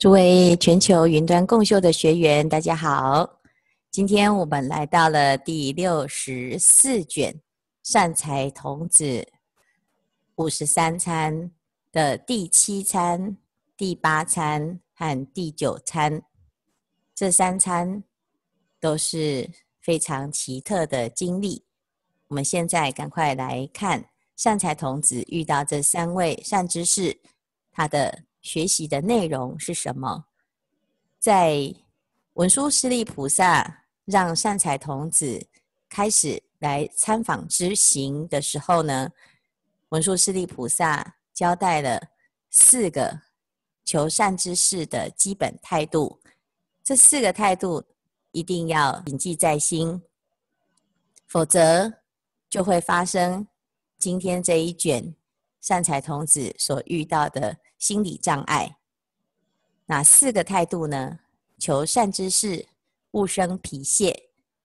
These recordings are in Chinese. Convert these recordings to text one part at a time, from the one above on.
诸位全球云端共修的学员，大家好！今天我们来到了第六十四卷《善财童子五十三餐》的第七餐、第八餐和第九餐。这三餐都是非常奇特的经历。我们现在赶快来看善财童子遇到这三位善知识，他的。学习的内容是什么？在文殊师利菩萨让善财童子开始来参访之行的时候呢，文殊师利菩萨交代了四个求善知识的基本态度。这四个态度一定要谨记在心，否则就会发生今天这一卷善财童子所遇到的。心理障碍，哪四个态度呢？求善知识，勿生疲懈；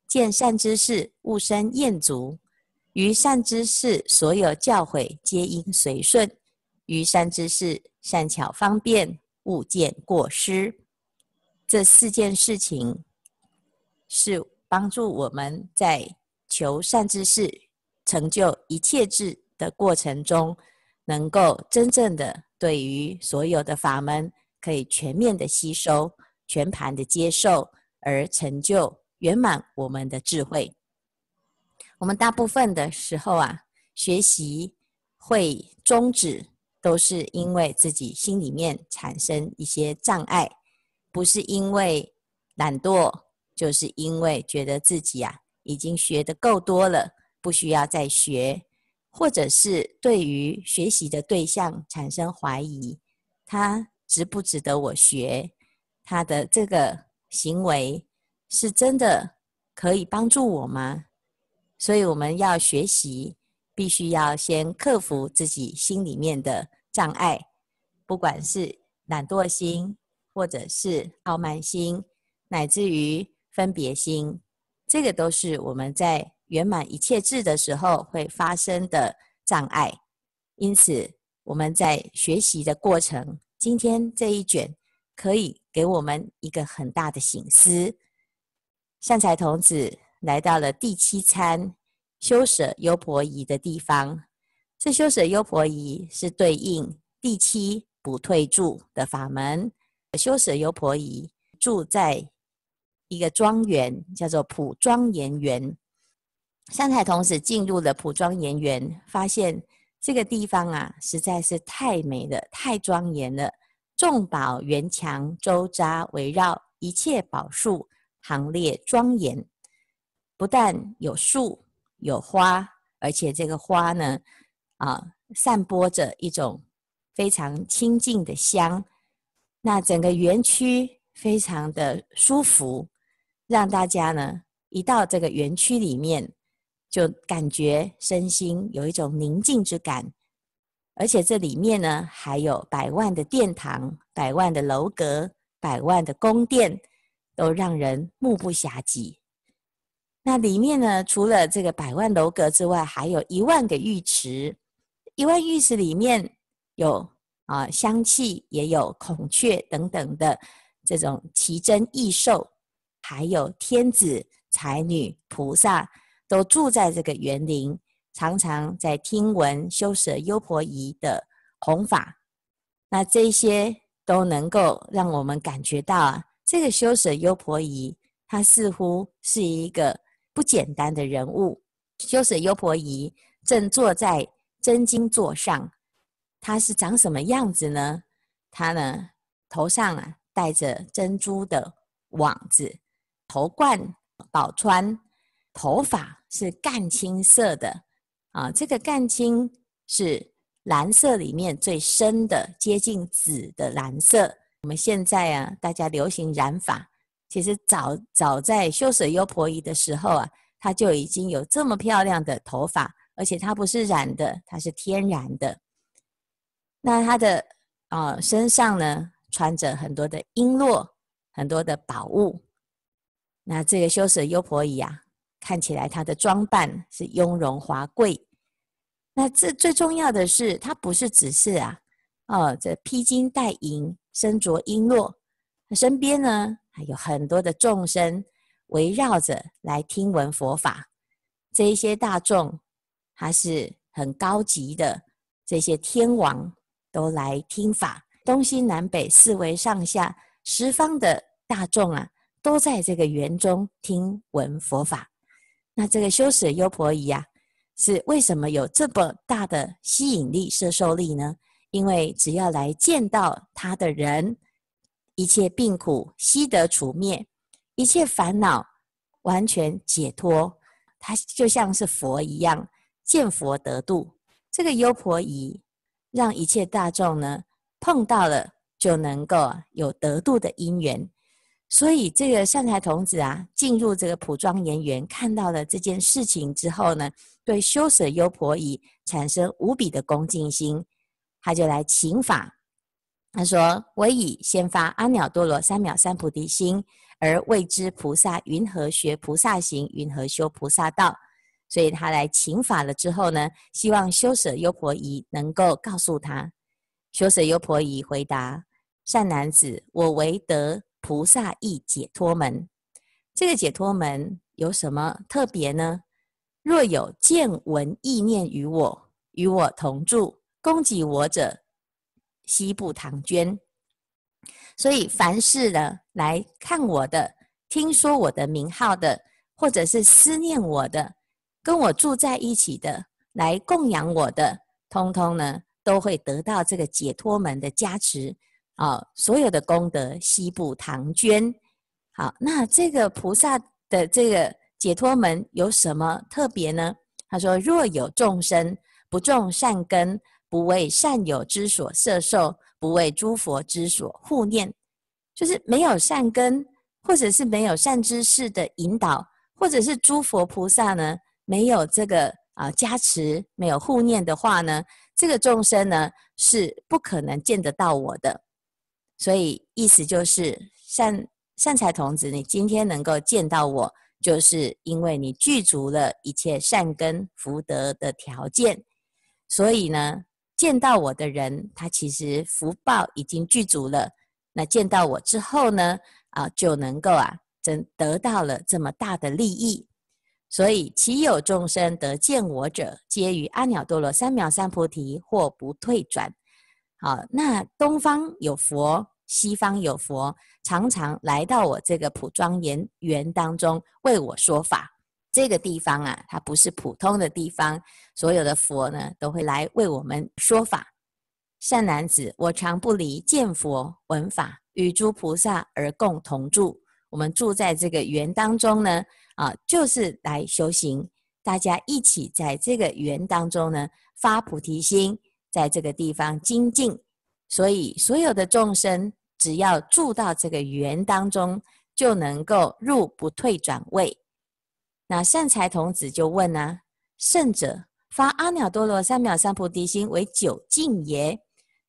见善知识，勿生厌足；于善知识所有教诲，皆应随顺；于善知识善巧方便，勿见过失。这四件事情是帮助我们在求善知识、成就一切智的过程中，能够真正的。对于所有的法门，可以全面的吸收、全盘的接受，而成就圆满我们的智慧。我们大部分的时候啊，学习会终止，都是因为自己心里面产生一些障碍，不是因为懒惰，就是因为觉得自己啊已经学得够多了，不需要再学。或者是对于学习的对象产生怀疑，他值不值得我学？他的这个行为是真的可以帮助我吗？所以我们要学习，必须要先克服自己心里面的障碍，不管是懒惰心，或者是傲慢心，乃至于分别心，这个都是我们在。圆满一切智的时候会发生的障碍，因此我们在学习的过程，今天这一卷可以给我们一个很大的省思。善财童子来到了第七餐修舍优婆夷的地方，这修舍优婆夷是对应第七不退住的法门。修舍优婆夷住在一个庄园，叫做普庄严园。善财童子进入了普庄严园，发现这个地方啊，实在是太美了，太庄严了。众宝园墙周匝围绕，一切宝树行列庄严。不但有树有花，而且这个花呢，啊，散播着一种非常清净的香。那整个园区非常的舒服，让大家呢一到这个园区里面。就感觉身心有一种宁静之感，而且这里面呢还有百万的殿堂、百万的楼阁、百万的宫殿，都让人目不暇接。那里面呢，除了这个百万楼阁之外，还有一万个浴池，一万浴池里面有啊香气，也有孔雀等等的这种奇珍异兽，还有天子、才女、菩萨。都住在这个园林，常常在听闻修舍优婆夷的弘法。那这些都能够让我们感觉到啊，这个修舍优婆夷，他似乎是一个不简单的人物。修舍优婆夷正坐在真经座上，他是长什么样子呢？他呢，头上啊戴着珍珠的网子，头冠宝钏。头发是干青色的啊，这个干青是蓝色里面最深的，接近紫的蓝色。我们现在啊，大家流行染发，其实早早在修舍优婆夷的时候啊，她就已经有这么漂亮的头发，而且她不是染的，她是天然的。那她的啊身上呢，穿着很多的璎珞，很多的宝物。那这个修舍优婆夷啊。看起来他的装扮是雍容华贵，那这最重要的是，他不是只是啊，哦，这披金戴银，身着璎珞，身边呢还有很多的众生围绕着来听闻佛法。这一些大众，他是很高级的，这些天王都来听法，东西南北四维上下十方的大众啊，都在这个园中听闻佛法。那这个修舍优婆夷呀，是为什么有这么大的吸引力、摄受力呢？因为只要来见到他的人，一切病苦悉得除灭，一切烦恼完全解脱，他就像是佛一样，见佛得度。这个优婆夷让一切大众呢碰到了，就能够有得度的因缘。所以这个善财童子啊，进入这个普庄严园，看到了这件事情之后呢，对修舍优婆夷产生无比的恭敬心。他就来请法，他说：“我已先发阿耨多罗三藐三菩提心，而未知菩萨云何学菩萨行，云何修菩萨道。”所以他来请法了之后呢，希望修舍优婆夷能够告诉他。修舍优婆夷回答：“善男子，我唯得菩萨意解脱门。这个解脱门有什么特别呢？若有见闻意念于我，与我同住。”供给我者，悉布唐捐。所以凡是呢来看我的、听说我的名号的，或者是思念我的、跟我住在一起的、来供养我的，通通呢都会得到这个解脱门的加持啊、所有的功德悉布唐捐。好，那这个菩萨的这个解脱门有什么特别呢？他说：若有众生不种善根。不为善友之所摄受，不为诸佛之所护念，就是没有善根，或者是没有善知识的引导，或者是诸佛菩萨呢没有这个啊加持，没有护念的话呢，这个众生呢是不可能见得到我的。所以意思就是善善财童子，你今天能够见到我，就是因为你具足了一切善根福德的条件，所以呢。见到我的人，他其实福报已经具足了。那见到我之后呢，啊，就能够啊，真得到了这么大的利益。所以，其有众生得见我者，皆于阿耨多罗三藐三菩提，或不退转。啊，那东方有佛，西方有佛，常常来到我这个普庄严园当中为我说法。这个地方啊，它不是普通的地方，所有的佛呢都会来为我们说法。善男子，我常不离见佛闻法，与诸菩萨而共同住。我们住在这个园当中呢，啊，就是来修行，大家一起在这个园当中呢发菩提心，在这个地方精进。所以所有的众生只要住到这个园当中，就能够入不退转位。那善财童子就问呢、啊：“圣者发阿耨多罗三藐三菩提心为久近耶？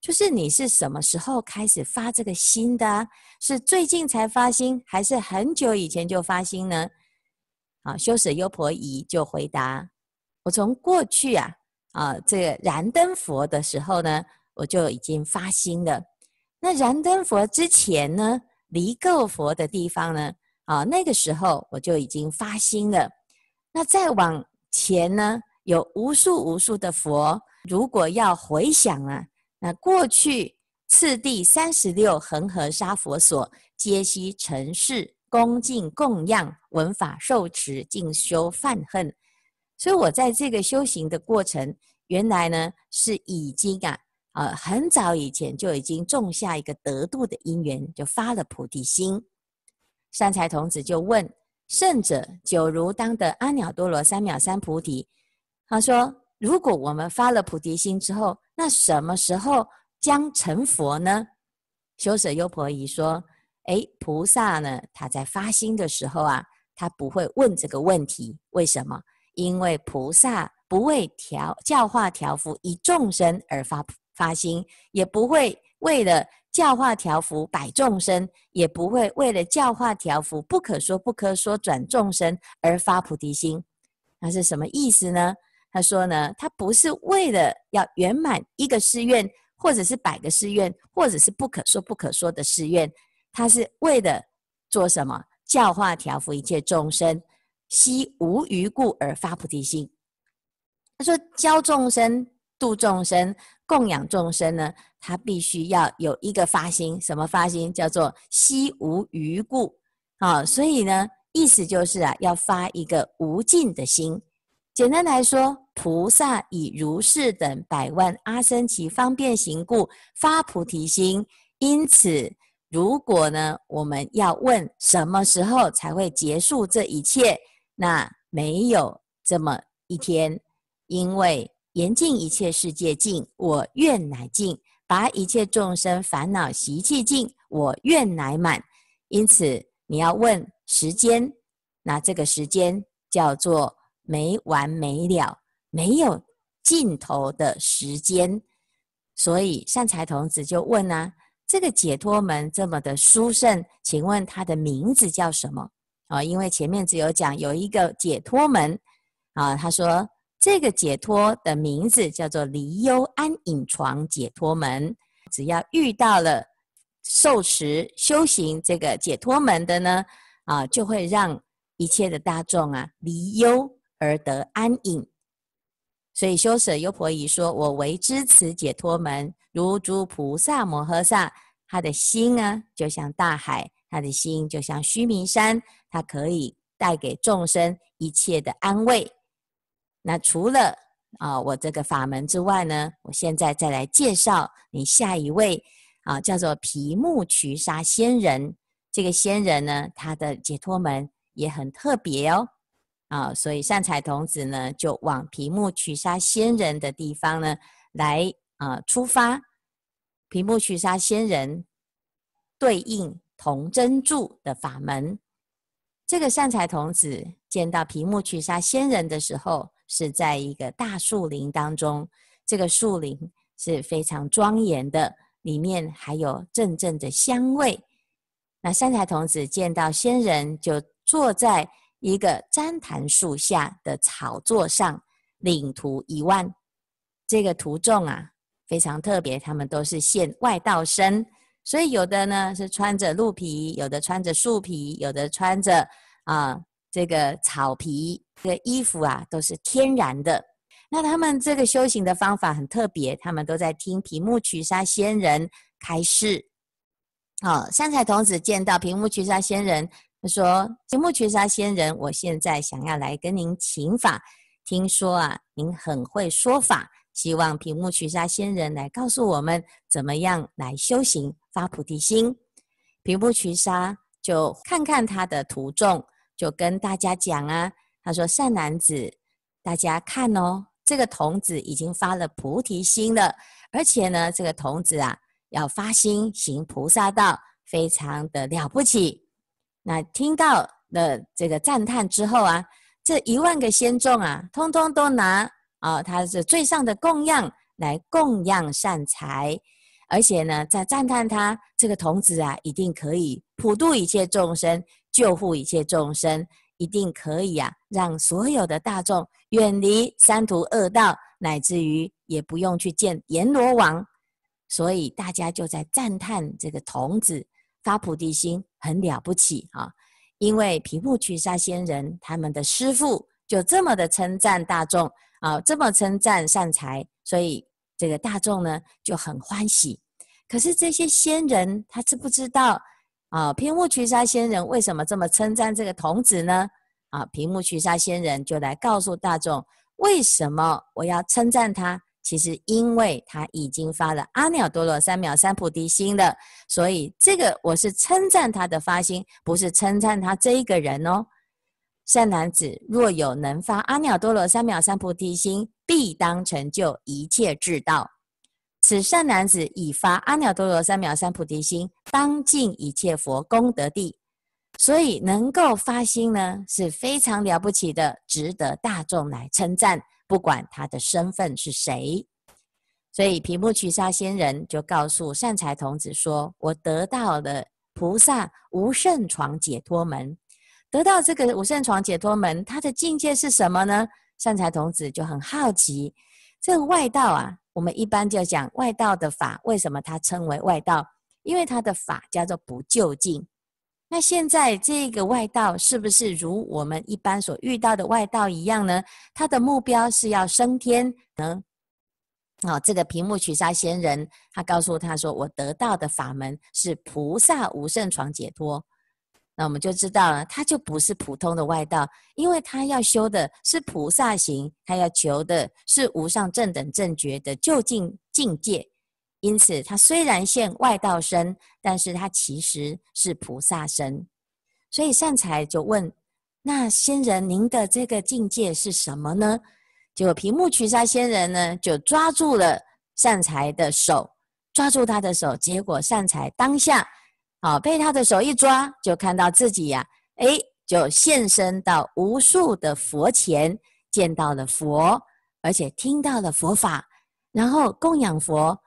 就是你是什么时候开始发这个心的？是最近才发心，还是很久以前就发心呢？”啊，修舍优婆夷就回答：“我从过去啊啊这个燃灯佛的时候呢，我就已经发心了。那燃灯佛之前呢，离垢佛的地方呢？”啊，那个时候我就已经发心了。那再往前呢，有无数无数的佛，如果要回想啊，那过去次第三十六恒河沙佛所，皆悉承事恭敬供养闻法受持进修犯恨。所以我在这个修行的过程，原来呢是已经啊，呃，很早以前就已经种下一个得度的因缘，就发了菩提心。善财童子就问圣者：“久如当得阿耨多罗三藐三菩提。”他说：“如果我们发了菩提心之后，那什么时候将成佛呢？”修舍优婆夷说：“诶，菩萨呢？他在发心的时候啊，他不会问这个问题。为什么？因为菩萨不为调教化调伏一众生而发发心，也不会为了。”教化调伏百众生，也不会为了教化调伏不可说不可说转众生而发菩提心。那是什么意思呢？他说呢，他不是为了要圆满一个誓愿，或者是百个誓愿，或者是不可说不可说的誓愿，他是为了做什么？教化调伏一切众生，悉无余故而发菩提心。他说教众生、度众生、供养众生呢，他必须要有一个发心，什么发心？叫做悉无余故。啊，所以呢，意思就是啊，要发一个无尽的心。简单来说，菩萨以如是等百万阿僧祇方便行故发菩提心。因此，如果呢，我们要问什么时候才会结束这一切，那没有这么一天，因为严禁一切世界尽，我愿乃尽；把一切众生烦恼习气尽，我愿乃满。因此，你要问时间，那这个时间叫做没完没了、没有尽头的时间。所以善财童子就问啊。这个解脱门这么的殊胜，请问它的名字叫什么？啊，因为前面只有讲有一个解脱门，啊，他说这个解脱的名字叫做离忧安隐床解脱门。只要遇到了受持修行这个解脱门的呢，啊，就会让一切的大众啊离忧而得安隐。所以修舍优婆夷说：“我唯知此解脱门，如诸菩萨摩诃萨，他的心啊，就像大海；他的心就像须弥山，它可以带给众生一切的安慰。那除了啊，我这个法门之外呢，我现在再来介绍你下一位啊，叫做毗目瞿沙仙人。这个仙人呢，他的解脱门也很特别哦。”啊，所以善财童子呢，就往毗木取沙仙人的地方呢来啊出发。毗木取沙仙人对应童真住的法门。这个善财童子见到毗目瞿沙仙人的时候，是在一个大树林当中。这个树林是非常庄严的，里面还有阵阵的香味。那善财童子见到仙人，就坐在。一个旃檀树下的草座上，领徒一万。这个徒众啊，非常特别，他们都是现外道身，所以有的呢是穿着鹿皮，有的穿着树皮，有的穿着啊、这个草皮。这个衣服啊都是天然的。那他们这个修行的方法很特别，他们都在听毗目瞿沙仙人开示。好、哦，善财童子见到毗目瞿沙仙人。他说：“毗目瞿沙仙人，我现在想要来跟您请法。听说啊，您很会说法，希望毗目瞿沙仙人来告诉我们怎么样来修行发菩提心。”毗目瞿沙就看看他的徒众，就跟大家讲啊：“他说善男子，大家看哦，这个童子已经发了菩提心了，而且呢，这个童子啊，要发心行菩萨道，非常的了不起。”那听到了这个赞叹之后啊，这一万个仙众啊，通通都拿啊，他是最上的供养来供养善财，而且呢，在赞叹他这个童子啊，一定可以普度一切众生，救护一切众生，一定可以啊，让所有的大众远离三途恶道，乃至于也不用去见阎罗王。所以大家就在赞叹这个童子。发菩提心很了不起啊！因为毗目瞿沙仙人他们的师父就这么的称赞大众啊，这么称赞善财，所以这个大众呢就很欢喜。可是这些仙人他知不知道啊？毗目瞿沙仙人为什么这么称赞这个童子呢？啊，毗目瞿沙仙人就来告诉大众，为什么我要称赞他？其实，因为他已经发了阿耨多罗三藐三菩提心了，所以这个我是称赞他的发心，不是称赞他这一个人哦。善男子，若有能发阿耨多罗三藐三菩提心，必当成就一切智道。此善男子已发阿耨多罗三藐三菩提心，当尽一切佛功德地。所以能够发心呢，是非常了不起的，值得大众来称赞。不管他的身份是谁，所以毗目瞿沙仙人就告诉善财童子说：“我得到了菩萨无胜床解脱门，得到这个无圣床解脱门，他的境界是什么呢？”善财童子就很好奇，这个外道啊，我们一般就讲外道的法，为什么他称为外道？因为他的法叫做不究竟。那现在这个外道是不是如我们一般所遇到的外道一样呢？他的目标是要升天呢？啊、哦，这个毗目瞿沙仙人，他告诉他说：“我得到的法门是菩萨无胜床解脱。”那我们就知道了，他就不是普通的外道，因为他要修的是菩萨行，他要求的是无上正等正觉的究竟境界。因此，他虽然现外道身，但是他其实是菩萨身。所以善财就问：“那仙人，您的这个境界是什么呢？”结果毗目瞿沙仙人呢，就抓住了善财的手，抓住他的手。结果善财当下，啊，被他的手一抓，就看到自己呀、啊，诶，就现身到无数的佛前，见到了佛，而且听到了佛法，然后供养佛，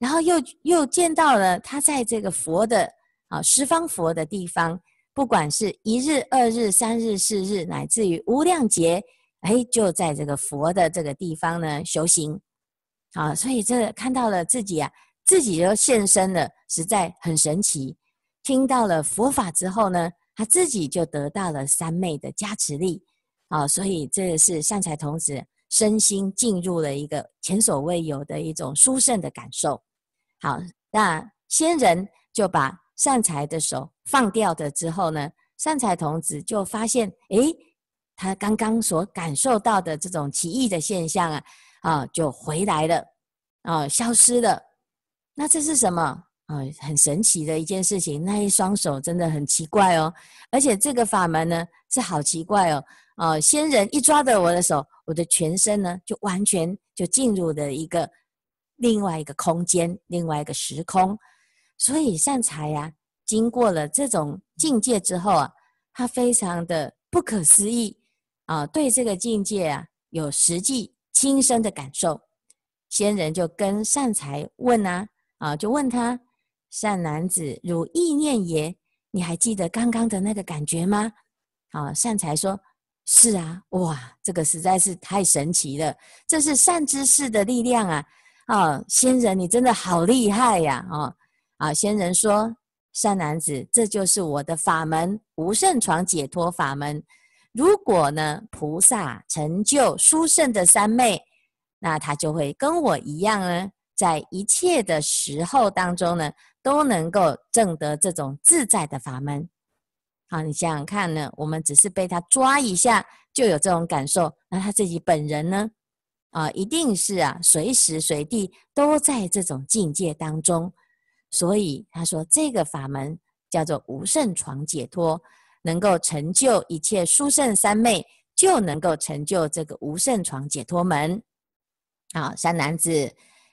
然后又又见到了他在这个佛的啊十方佛的地方，不管是一日、二日、三日、四日，乃至于无量劫。哎，就在这个佛的这个地方呢修行，啊，所以这看到了自己啊，自己就现身了，实在很神奇。听到了佛法之后呢，他自己就得到了三昧的加持力，啊，所以这是善财童子身心进入了一个前所未有的一种殊胜的感受。好，那仙人就把善财的手放掉的之后呢，善财童子就发现，诶。他刚刚所感受到的这种奇异的现象啊，啊，就回来了，啊，消失了。那这是什么？啊，很神奇的一件事情。那一双手真的很奇怪哦，而且这个法门呢是好奇怪哦。啊，仙人一抓着我的手，我的全身呢就完全就进入了一个另外一个空间，另外一个时空。所以善财呀，经过了这种境界之后啊，他非常的不可思议。啊，对这个境界啊，有实际亲身的感受。仙人就跟善财问啊，啊，就问他：善男子，汝意念耶？你还记得刚刚的那个感觉吗？啊，善财说：是啊，哇，这个实在是太神奇了，这是善知识的力量啊！啊，仙人，你真的好厉害呀！啊，啊，仙人说：善男子，这就是我的法门——无胜床解脱法门。如果呢，菩萨成就殊胜的三昧，那他就会跟我一样呢，在一切的时候当中呢，都能够证得这种自在的法门。好，你想想看呢，我们只是被他抓一下就有这种感受，那他自己本人呢，啊，一定是啊，随时随地都在这种境界当中。所以他说，这个法门叫做无胜床解脱。能够成就一切殊胜三昧，就能够成就这个无胜床解脱门。好，三男子，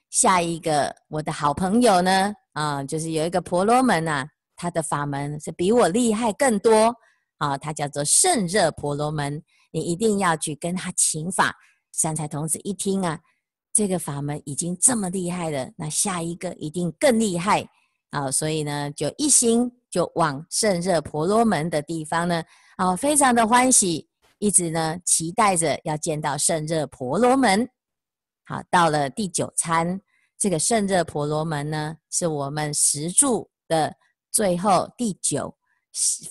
下一个我的好朋友呢？啊，就是有一个婆罗门、啊，他的法门是比我厉害更多。啊，他叫做胜热婆罗门，你一定要去跟他请法。善财童子一听啊，这个法门已经这么厉害了，那下一个一定更厉害。啊，所以呢，就一心。就往胜热婆罗门的地方呢，啊，非常的欢喜，一直呢期待着要见到胜热婆罗门。好，到了第九餐，这个胜热婆罗门呢，是我们十柱的最后第九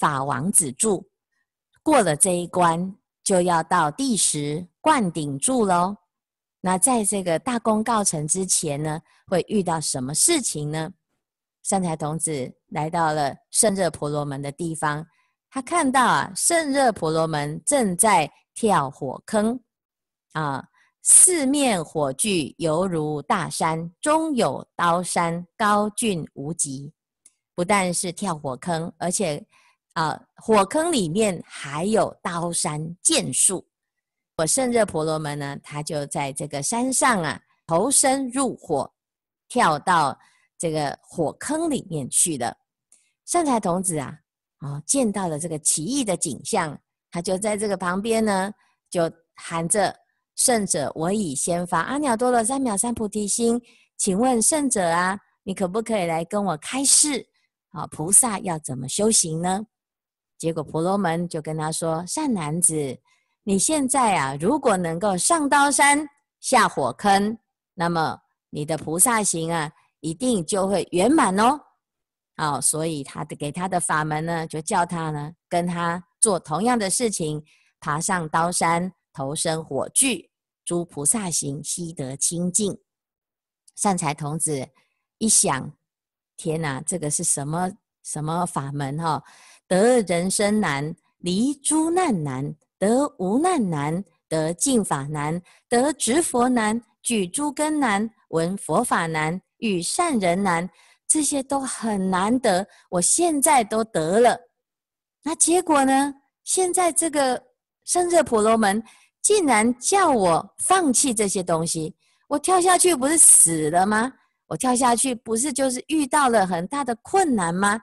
法王子柱。过了这一关，就要到第十灌顶柱喽。那在这个大功告成之前呢，会遇到什么事情呢？善财童子来到了胜热婆罗门的地方，他看到啊，胜热婆罗门正在跳火坑，啊，四面火炬犹如大山，中有刀山，高峻无极。不但是跳火坑，而且啊，火坑里面还有刀山剑树。我胜热婆罗门呢，他就在这个山上啊，投身入火，跳到。这个火坑里面去了，善财童子啊，哦，见到了这个奇异的景象，他就在这个旁边呢，就喊着：“圣者，我已先发阿耨多罗三藐三菩提心，请问圣者啊，你可不可以来跟我开示？啊，菩萨要怎么修行呢？”结果婆罗门就跟他说：“善男子，你现在啊，如果能够上刀山下火坑，那么你的菩萨行啊。”一定就会圆满哦。啊、哦，所以他的给他的法门呢，就叫他呢跟他做同样的事情，爬上刀山，投身火炬，诸菩萨行悉得清净。善财童子一想，天哪，这个是什么什么法门哈、哦？得人生难，离诸难难，得无难难，得净法难，得值佛难，举诸根难，闻佛法难，与善人难。这些都很难得，我现在都得了，那结果呢？现在这个胜热婆罗门竟然叫我放弃这些东西，我跳下去不是死了吗？我跳下去不是就是遇到了很大的困难吗？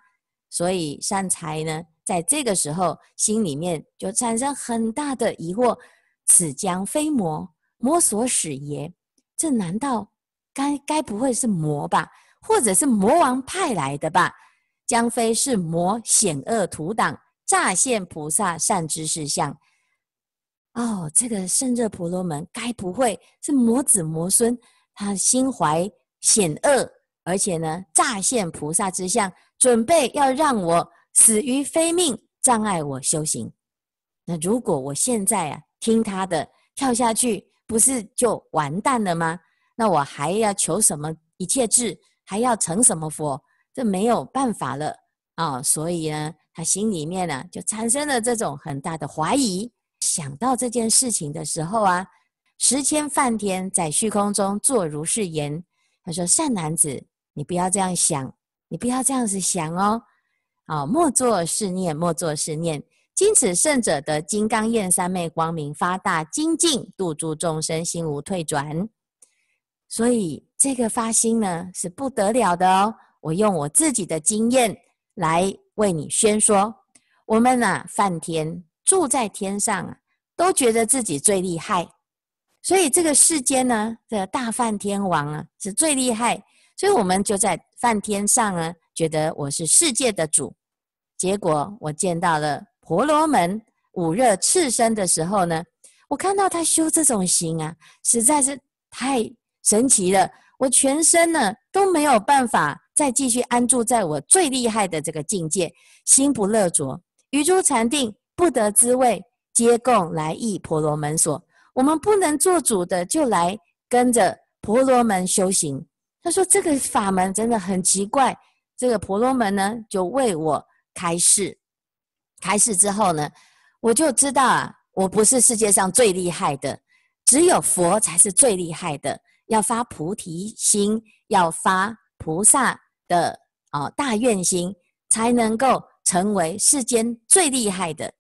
所以善财呢，在这个时候心里面就产生很大的疑惑：此将非魔，魔所使耶？这难道该该不会是魔吧？或者是魔王派来的吧？将非是魔险恶图党，乍现菩萨善知识相。哦，这个胜热婆罗门该不会是魔子魔孙？他心怀险恶，而且呢，诈现菩萨之相，准备要让我死于非命，障碍我修行。那如果我现在啊听他的跳下去，不是就完蛋了吗？那我还要求什么一切智？还要成什么佛？这没有办法了啊、哦！所以呢，他心里面呢就产生了这种很大的怀疑。想到这件事情的时候啊，时迁梵天在虚空中作如是言：“他说，善男子，你不要这样想，你不要这样子想哦。啊、莫作是念，莫作是念。今此圣者得金刚焰三昧光明，发大精进，度诸众生，心无退转。所以。”这个发心呢是不得了的哦！我用我自己的经验来为你宣说。我们呢、啊，梵天住在天上啊，都觉得自己最厉害，所以这个世间呢，这大梵天王啊是最厉害，所以我们就在梵天上啊，觉得我是世界的主。结果我见到了婆罗门五热赤身的时候呢，我看到他修这种行啊，实在是太神奇了。我全身呢都没有办法再继续安住在我最厉害的这个境界，心不乐着，余诸禅定不得滋味，皆共来意婆罗门所。我们不能做主的，就来跟着婆罗门修行。他说这个法门真的很奇怪。这个婆罗门呢，就为我开示。开示之后呢，我就知道啊，我不是世界上最厉害的，只有佛才是最厉害的。要发菩提心，要发菩萨的啊、哦、大愿心，才能够成为世间最厉害的。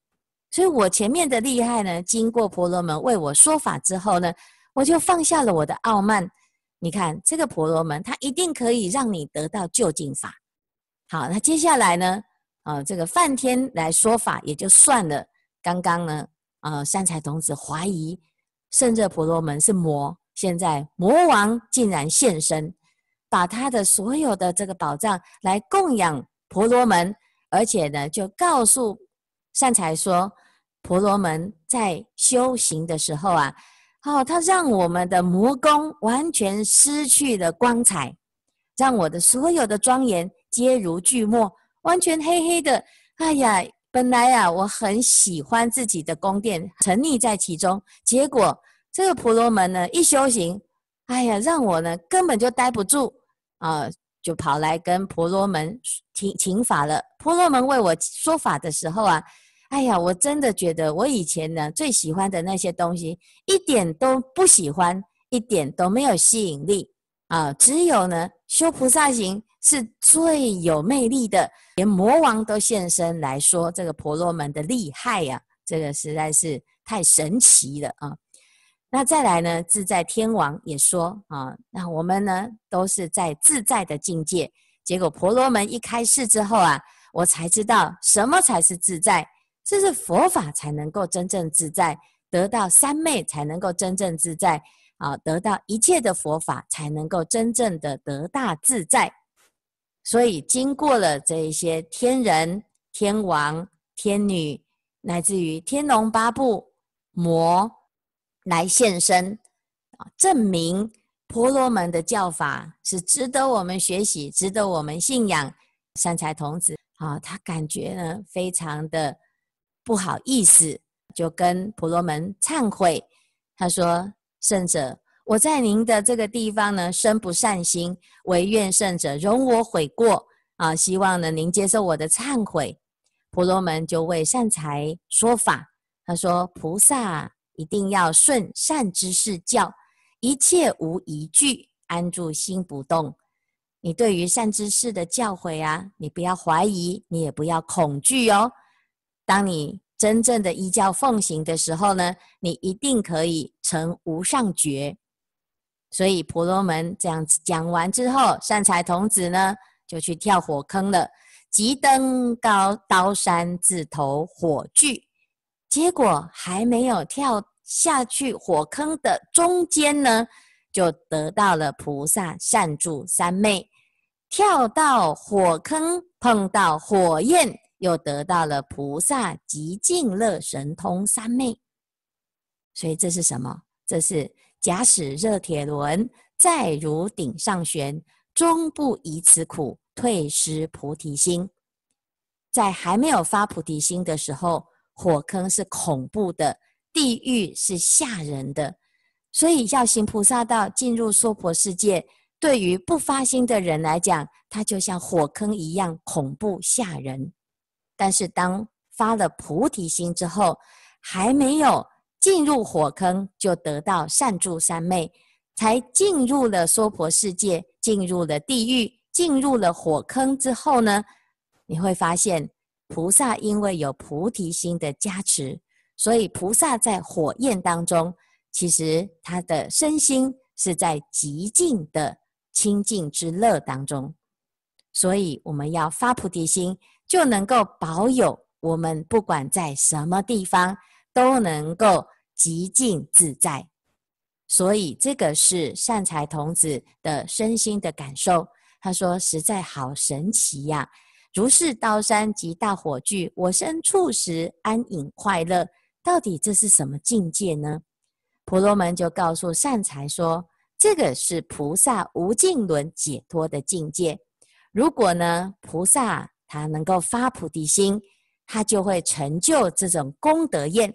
所以我前面的厉害呢，经过婆罗门为我说法之后呢，我就放下了我的傲慢。你看这个婆罗门，他一定可以让你得到究竟法。好，那接下来呢，呃，这个梵天来说法也就算了。刚刚呢，呃，善财童子怀疑胜热婆罗门是魔。现在魔王竟然现身，把他的所有的这个宝藏来供养婆罗门，而且呢，就告诉善财说，婆罗门在修行的时候啊，哦，他让我们的魔宫完全失去了光彩，让我的所有的庄严皆如巨墨，完全黑黑的。哎呀，本来啊，我很喜欢自己的宫殿，沉溺在其中，结果。这个婆罗门呢，一修行，哎呀，让我呢根本就待不住啊、就跑来跟婆罗门请请法了。婆罗门为我说法的时候啊，哎呀，我真的觉得我以前呢最喜欢的那些东西，一点都不喜欢，一点都没有吸引力啊、只有呢修菩萨行是最有魅力的，连魔王都现身来说这个婆罗门的厉害呀、啊，这个实在是太神奇了啊。那再来呢？自在天王也说啊，那我们呢都是在自在的境界。结果婆罗门一开示之后啊，我才知道什么才是自在，这是佛法才能够真正自在，得到三昧才能够真正自在啊，得到一切的佛法才能够真正的得大自在。所以经过了这一些天人、天王、天女，乃至于天龙八部、魔。来现身啊，证明婆罗门的教法是值得我们学习、值得我们信仰。善财童子啊，他感觉呢非常的不好意思，就跟婆罗门忏悔。他说：“圣者，我在您的这个地方呢，生不善心，唯愿圣者容我悔过啊！希望呢，您接受我的忏悔。”婆罗门就为善财说法，他说：“菩萨一定要顺善知识教，一切无疑惧，安住心不动。你对于善知识的教诲啊，你不要怀疑，你也不要恐惧哦。当你真正的依教奉行的时候呢，你一定可以成无上觉。所以婆罗门这样子讲完之后，善财童子呢就去跳火坑了。”即登高刀山自投火炬，结果还没有跳下去火坑的中间呢，就得到了菩萨善助三昧；跳到火坑碰到火焰，又得到了菩萨极静乐神通三昧。所以这是什么？这是假使热铁轮在汝顶上旋，终不以此苦。退失菩提心，在还没有发菩提心的时候，火坑是恐怖的，地狱是吓人的，所以要行菩萨道，进入娑婆世界，对于不发心的人来讲，它就像火坑一样恐怖吓人。但是当发了菩提心之后，还没有进入火坑，就得到善住三昧，才进入了娑婆世界，进入了地狱。进入了火坑之后呢，你会发现菩萨因为有菩提心的加持，所以菩萨在火焰当中，其实他的身心是在极静的清净之乐当中。所以我们要发菩提心，就能够保有我们不管在什么地方都能够极静自在。所以这个是善财童子的身心的感受。他说：“实在好神奇呀、如是刀山及大火炬，我身处时安隐快乐。到底这是什么境界呢？”婆罗门就告诉善财说：“这个是菩萨无尽轮解脱的境界。如果呢，菩萨他能够发菩提心，他就会成就这种功德焰。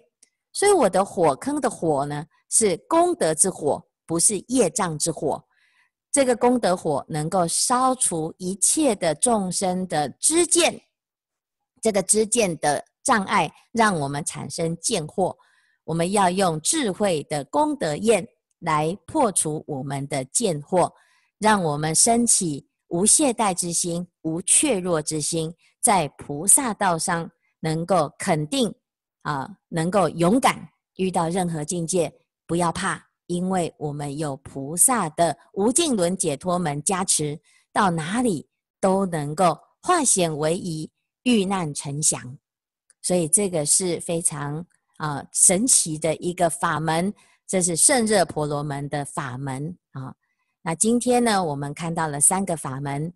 所以我的火坑的火呢，是功德之火，不是业障之火。”这个功德火能够烧除一切的众生的知见，这个知见的障碍，让我们产生见惑。我们要用智慧的功德焰来破除我们的见惑，让我们升起无懈怠之心、无怯弱之心，在菩萨道上能够肯定啊，能够勇敢，遇到任何境界，不要怕。因为我们有菩萨的无尽轮解脱门加持，到哪里都能够化险为夷，遇难成祥。所以这个是非常啊、神奇的一个法门，这是胜热婆罗门的法门啊。那今天呢，我们看到了三个法门，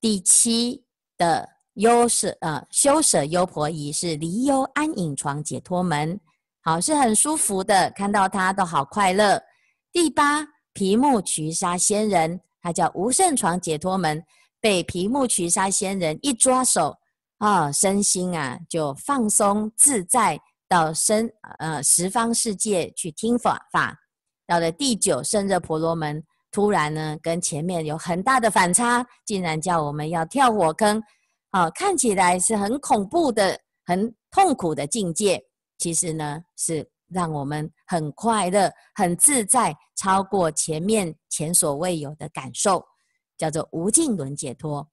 第七的优舍呃修舍优婆夷是离忧安隐床解脱门，好，是很舒服的，看到它都好快乐。第八毗目瞿沙仙人，他叫无胜床解脱门，被毗目瞿沙仙人一抓手啊，身心啊就放松自在，到身呃十方世界去听法法。到了第九胜热婆罗门，突然呢跟前面有很大的反差，竟然叫我们要跳火坑，啊，看起来是很恐怖的、很痛苦的境界，其实呢是。让我们很快乐、很自在，超过前面前所未有的感受，叫做无尽轮解脱。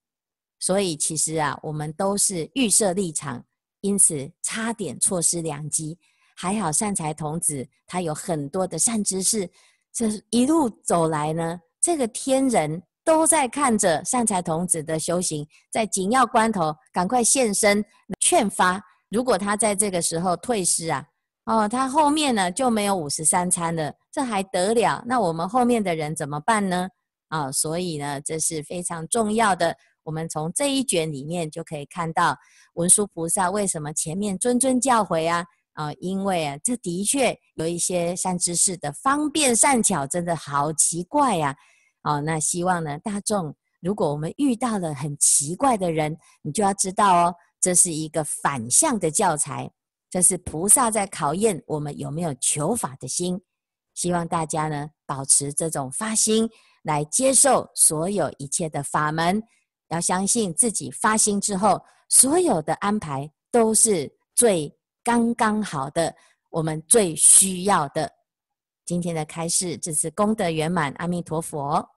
所以其实啊，我们都是预设立场，因此差点错失良机。还好善财童子他有很多的善知识，这一路走来呢，这个天人都在看着善财童子的修行，在紧要关头赶快现身劝发。如果他在这个时候退失啊，哦，他后面呢就没有五十三参了，这还得了？那我们后面的人怎么办呢？啊、所以呢，这是非常重要的。我们从这一卷里面就可以看到文殊菩萨为什么前面谆谆教诲啊？啊、因为啊，这的确有一些善知识的方便善巧，真的好奇怪呀、啊！哦，那希望呢，大众如果我们遇到了很奇怪的人，你就要知道哦，这是一个反向的教材，这是菩萨在考验我们有没有求法的心。希望大家呢，保持这种发心来接受所有一切的法门，要相信自己发心之后，所有的安排都是最刚刚好的，我们最需要的。今天的开示，这是功德圆满，阿弥陀佛。